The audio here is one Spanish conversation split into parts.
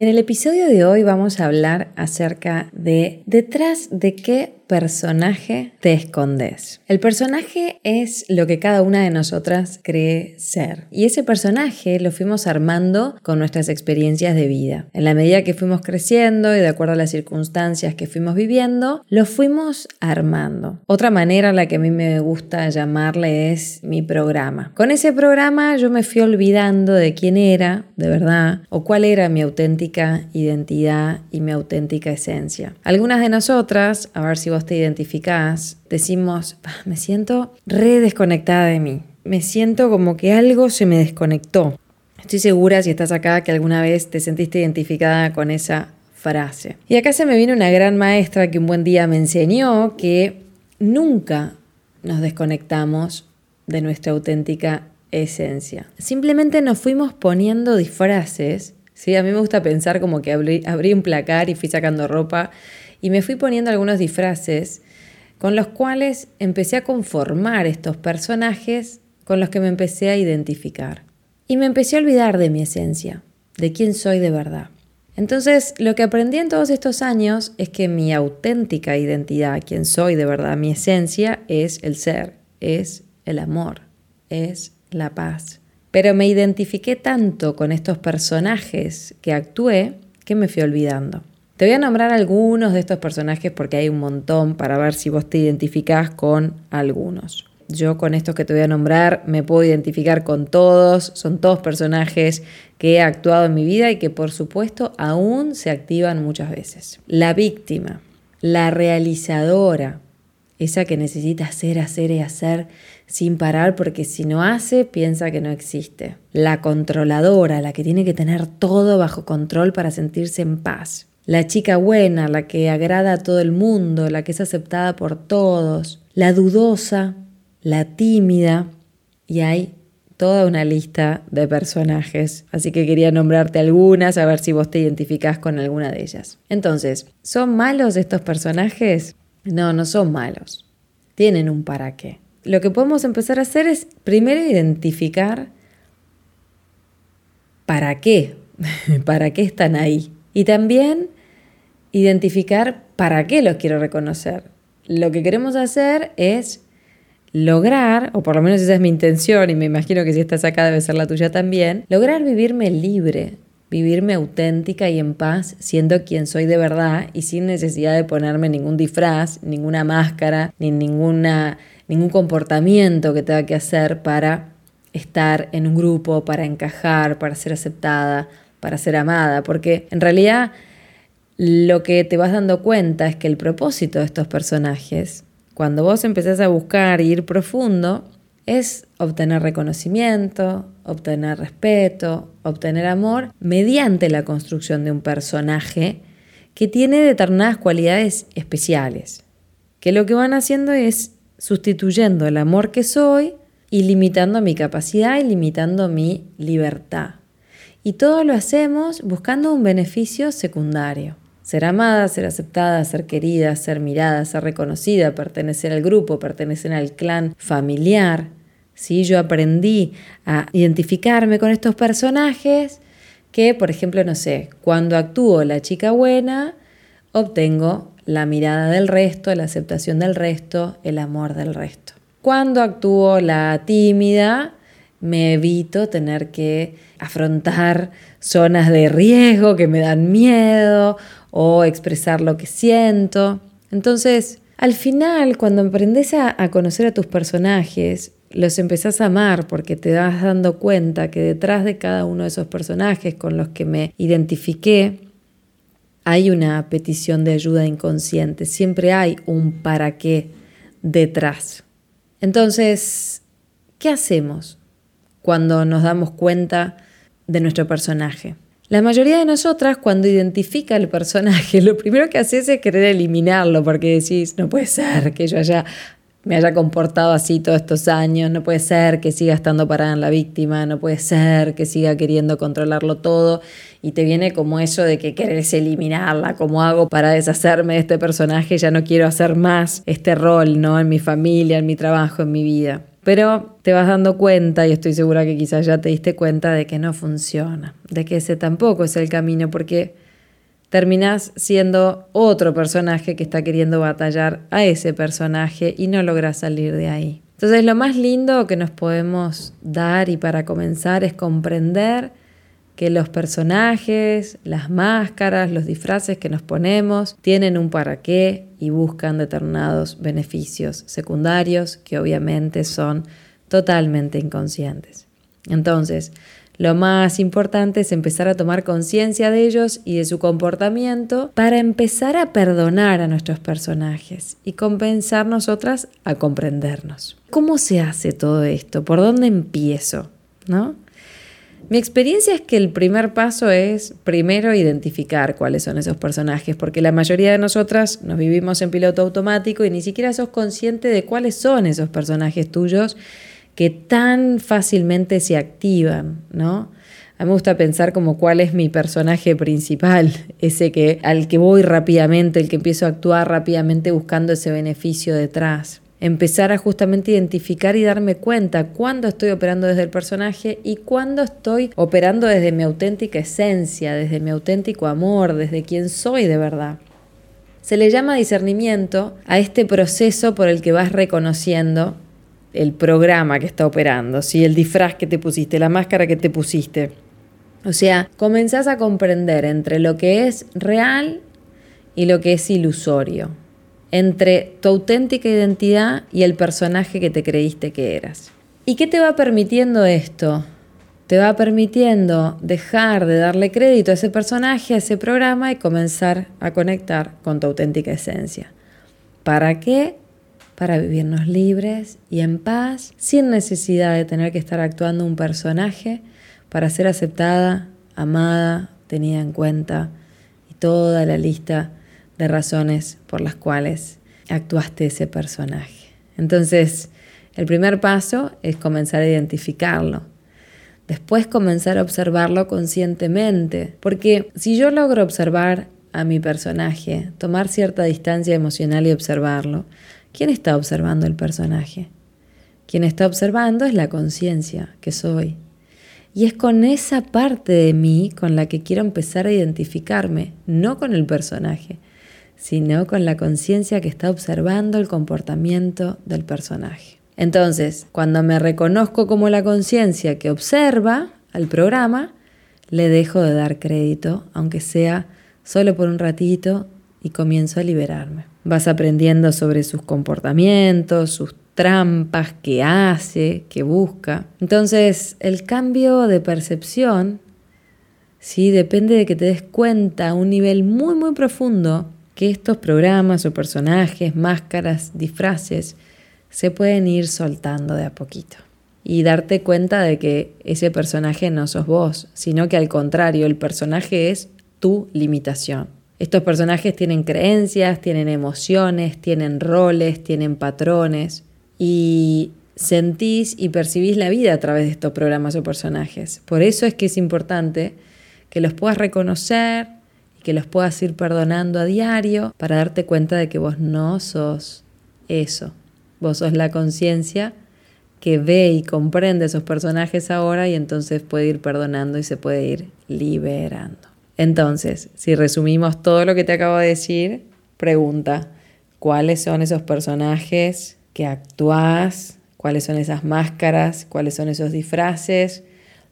En el episodio de hoy vamos a hablar acerca de detrás de qué personaje te escondes. El personaje es lo que cada una de nosotras cree ser. Y ese personaje lo fuimos armando con nuestras experiencias de vida. En la medida que fuimos creciendo y de acuerdo a las circunstancias que fuimos viviendo, lo fuimos armando. Otra manera a la que a mí me gusta llamarle es mi programa. Con ese programa yo me fui olvidando de quién era, de verdad, o cuál era mi auténtica identidad y mi auténtica esencia. Algunas de nosotras, a ver si vos te identificás, decimos, me siento re desconectada de mí. Me siento como que algo se me desconectó. Estoy segura si estás acá que alguna vez te sentiste identificada con esa frase. Y acá se me viene una gran maestra que un buen día me enseñó que nunca nos desconectamos de nuestra auténtica esencia. Simplemente nos fuimos poniendo disfraces. ¿sí? A mí me gusta pensar como que abrí, abrí un placar y fui sacando ropa y me fui poniendo algunos disfraces con los cuales empecé a conformar estos personajes con los que me empecé a identificar. Y me empecé a olvidar de mi esencia, de quién soy de verdad. Entonces, lo que aprendí en todos estos años es que mi auténtica identidad, quién soy de verdad, mi esencia es el ser, es el amor, es la paz. Pero me identifiqué tanto con estos personajes que actué que me fui olvidando. Te voy a nombrar algunos de estos personajes porque hay un montón para ver si vos te identificás con algunos. Yo con estos que te voy a nombrar me puedo identificar con todos, son todos personajes que he actuado en mi vida y que por supuesto aún se activan muchas veces. La víctima, la realizadora, esa que necesita hacer, hacer y hacer sin parar porque si no hace piensa que no existe. La controladora, la que tiene que tener todo bajo control para sentirse en paz la chica buena, la que agrada a todo el mundo, la que es aceptada por todos, la dudosa, la tímida, y hay toda una lista de personajes, así que quería nombrarte algunas, a ver si vos te identificás con alguna de ellas. Entonces, ¿son malos estos personajes? No, no son malos. Tienen un para qué. Lo que podemos empezar a hacer es primero identificar para qué, para qué están ahí. Y también identificar para qué los quiero reconocer. Lo que queremos hacer es lograr, o por lo menos esa es mi intención, y me imagino que si estás acá debe ser la tuya también, lograr vivirme libre, vivirme auténtica y en paz, siendo quien soy de verdad y sin necesidad de ponerme ningún disfraz, ninguna máscara, ni ninguna, ningún comportamiento que tenga que hacer para estar en un grupo, para encajar, para ser aceptada, para ser amada, porque en realidad lo que te vas dando cuenta es que el propósito de estos personajes, cuando vos empezás a buscar ir profundo, es obtener reconocimiento, obtener respeto, obtener amor mediante la construcción de un personaje que tiene determinadas cualidades especiales, que lo que van haciendo es sustituyendo el amor que soy y limitando mi capacidad y limitando mi libertad. Y todo lo hacemos buscando un beneficio secundario. Ser amada, ser aceptada, ser querida, ser mirada, ser reconocida, pertenecer al grupo, pertenecer al clan familiar. ¿sí? Yo aprendí a identificarme con estos personajes que, por ejemplo, no sé, cuando actúo la chica buena, obtengo la mirada del resto, la aceptación del resto, el amor del resto. Cuando actúo la tímida, me evito tener que afrontar zonas de riesgo que me dan miedo o expresar lo que siento. Entonces, al final, cuando aprendes a, conocer a tus personajes, los empezás a amar porque te das dando cuenta que detrás de cada uno de esos personajes con los que me identifiqué, hay una petición de ayuda inconsciente, siempre hay un para qué detrás. Entonces, ¿qué hacemos cuando nos damos cuenta de nuestro personaje? La mayoría de nosotras cuando identifica el personaje, lo primero que haces es querer eliminarlo porque decís, no puede ser que yo haya me haya comportado así todos estos años, no puede ser que siga estando parada en la víctima, no puede ser que siga queriendo controlarlo todo y te viene como eso de que querés eliminarla, ¿cómo hago para deshacerme de este personaje? Ya no quiero hacer más este rol, ¿no? En mi familia, en mi trabajo, en mi vida. Pero te vas dando cuenta, y estoy segura que quizás ya te diste cuenta, de que no funciona, de que ese tampoco es el camino, porque terminás siendo otro personaje que está queriendo batallar a ese personaje y no logras salir de ahí. Entonces lo más lindo que nos podemos dar y para comenzar es comprender que los personajes, las máscaras, los disfraces que nos ponemos tienen un para qué y buscan determinados beneficios secundarios que obviamente son totalmente inconscientes. Entonces, lo más importante es empezar a tomar conciencia de ellos y de su comportamiento para empezar a perdonar a nuestros personajes y compensar nosotras a comprendernos. ¿Cómo se hace todo esto? ¿Por dónde empiezo? ¿No? Mi experiencia es que el primer paso es primero identificar cuáles son esos personajes, porque la mayoría de nosotras nos vivimos en piloto automático y ni siquiera sos consciente de cuáles son esos personajes tuyos que tan fácilmente se activan, ¿no? A mí me gusta pensar como cuál es mi personaje principal, ese que al que voy rápidamente, el que empiezo a actuar rápidamente buscando ese beneficio detrás. Empezar a justamente identificar y darme cuenta cuándo estoy operando desde el personaje y cuándo estoy operando desde mi auténtica esencia, desde mi auténtico amor, desde quien soy de verdad. Se le llama discernimiento a este proceso por el que vas reconociendo el programa que está operando, ¿sí? el disfraz que te pusiste, la máscara que te pusiste. O sea, comenzás a comprender entre lo que es real y lo que es ilusorio, entre tu auténtica identidad y el personaje que te creíste que eras. ¿Y qué te va permitiendo esto? Te va permitiendo dejar de darle crédito a ese personaje, a ese programa y comenzar a conectar con tu auténtica esencia. ¿Para qué? para vivirnos libres y en paz, sin necesidad de tener que estar actuando un personaje para ser aceptada, amada, tenida en cuenta y toda la lista de razones por las cuales actuaste ese personaje. Entonces, el primer paso es comenzar a identificarlo. Después comenzar a observarlo conscientemente, porque si yo logro observar a mi personaje, tomar cierta distancia emocional y observarlo, ¿Quién está observando el personaje? Quien está observando es la conciencia que soy. Y es con esa parte de mí con la que quiero empezar a identificarme, no con el personaje, sino con la conciencia que está observando el comportamiento del personaje. Entonces, cuando me reconozco como la conciencia que observa al programa, le dejo de dar crédito, aunque sea solo por un ratito, y comienzo a liberarme. Vas aprendiendo sobre sus comportamientos, sus trampas que hace, que busca. Entonces, el cambio de percepción, sí, depende de que te des cuenta a un nivel muy, muy profundo que estos programas o personajes, máscaras, disfraces, se pueden ir soltando de a poquito. Y darte cuenta de que ese personaje no sos vos, sino que al contrario, el personaje es tu limitación. Estos personajes tienen creencias, tienen emociones, tienen roles, tienen patrones y sentís y percibís la vida a través de estos programas o personajes. Por eso es que es importante que los puedas reconocer que los puedas ir perdonando a diario para darte cuenta de que vos no sos eso. Vos sos la conciencia que ve y comprende esos personajes ahora y entonces puede ir perdonando y se puede ir liberando. Entonces, si resumimos todo lo que te acabo de decir, pregunta, ¿cuáles son esos personajes que actúas? ¿Cuáles son esas máscaras? ¿Cuáles son esos disfraces?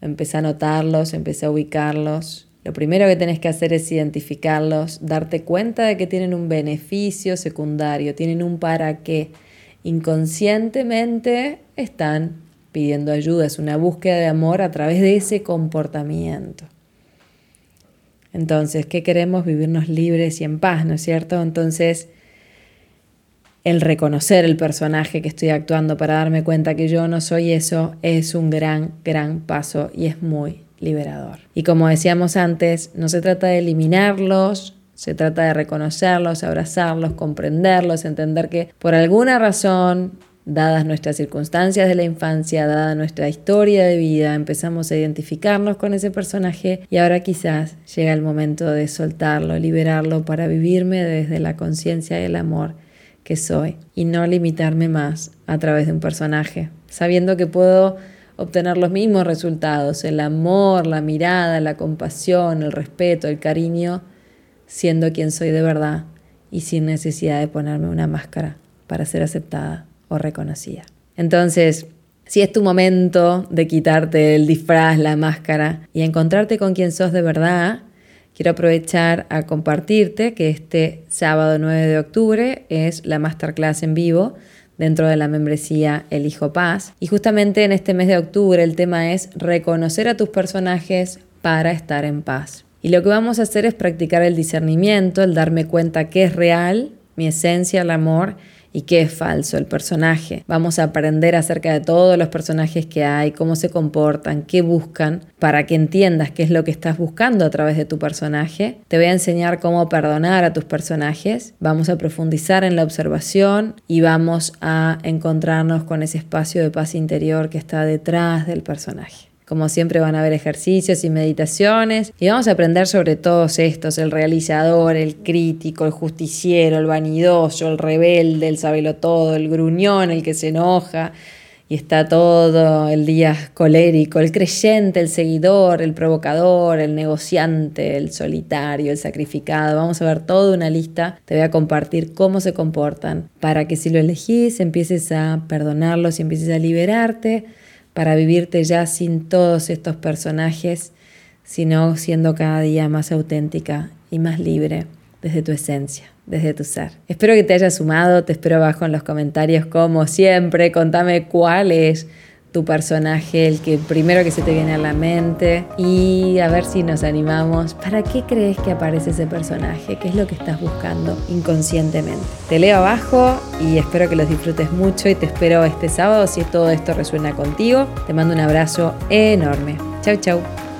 Empecé a notarlos, empecé a ubicarlos. Lo primero que tenés que hacer es identificarlos, darte cuenta de que tienen un beneficio secundario, tienen un para qué. Inconscientemente están pidiendo ayuda, es una búsqueda de amor a través de ese comportamiento. Entonces, ¿qué queremos? Vivirnos libres y en paz, ¿no es cierto? Entonces, el reconocer el personaje que estoy actuando para darme cuenta que yo no soy eso es un gran, gran paso y es muy liberador. Y como decíamos antes, no se trata de eliminarlos, se trata de reconocerlos, abrazarlos, comprenderlos, entender que por alguna razón, dadas nuestras circunstancias de la infancia, dada nuestra historia de vida, empezamos a identificarnos con ese personaje y ahora quizás llega el momento de soltarlo, liberarlo para vivirme desde la conciencia y el amor que soy y no limitarme más a través de un personaje, sabiendo que puedo obtener los mismos resultados, el amor, la mirada, la compasión, el respeto, el cariño, siendo quien soy de verdad y sin necesidad de ponerme una máscara para ser aceptada o reconocida. Entonces, si es tu momento de quitarte el disfraz, la máscara y encontrarte con quien sos de verdad, quiero aprovechar a compartirte que este sábado 9 de octubre es la masterclass en vivo dentro de la membresía El Hijo Paz. Y justamente en este mes de octubre el tema es reconocer a tus personajes para estar en paz. Y lo que vamos a hacer es practicar el discernimiento, el darme cuenta qué es real, mi esencia, el amor, y qué es falso el personaje. Vamos a aprender acerca de todos los personajes que hay, cómo se comportan, qué buscan, para que entiendas qué es lo que estás buscando a través de tu personaje. Te voy a enseñar cómo perdonar a tus personajes. Vamos a profundizar en la observación y vamos a encontrarnos con ese espacio de paz interior que está detrás del personaje. Como siempre van a haber ejercicios y meditaciones y vamos a aprender sobre todos estos, el realizador, el crítico, el justiciero, el vanidoso, el rebelde, el sabelo todo, el gruñón, el que se enoja y está todo el día colérico, el creyente, el seguidor, el provocador, el negociante, el solitario, el sacrificado. Vamos a ver toda una lista, te voy a compartir cómo se comportan para que si lo elegís empieces a perdonarlos y empieces a liberarte para vivirte ya sin todos estos personajes, sino siendo cada día más auténtica y más libre desde tu esencia, desde tu ser. Espero que te haya sumado, te espero abajo en los comentarios como siempre, contame cuál es tu personaje, el que primero que se te viene a la mente y a ver si nos animamos. ¿Para qué crees que aparece ese personaje? ¿Qué es lo que estás buscando inconscientemente? Te leo abajo y espero que los disfrutes mucho y te espero este sábado si todo esto resuena contigo. Te mando un abrazo enorme. Chau, chau.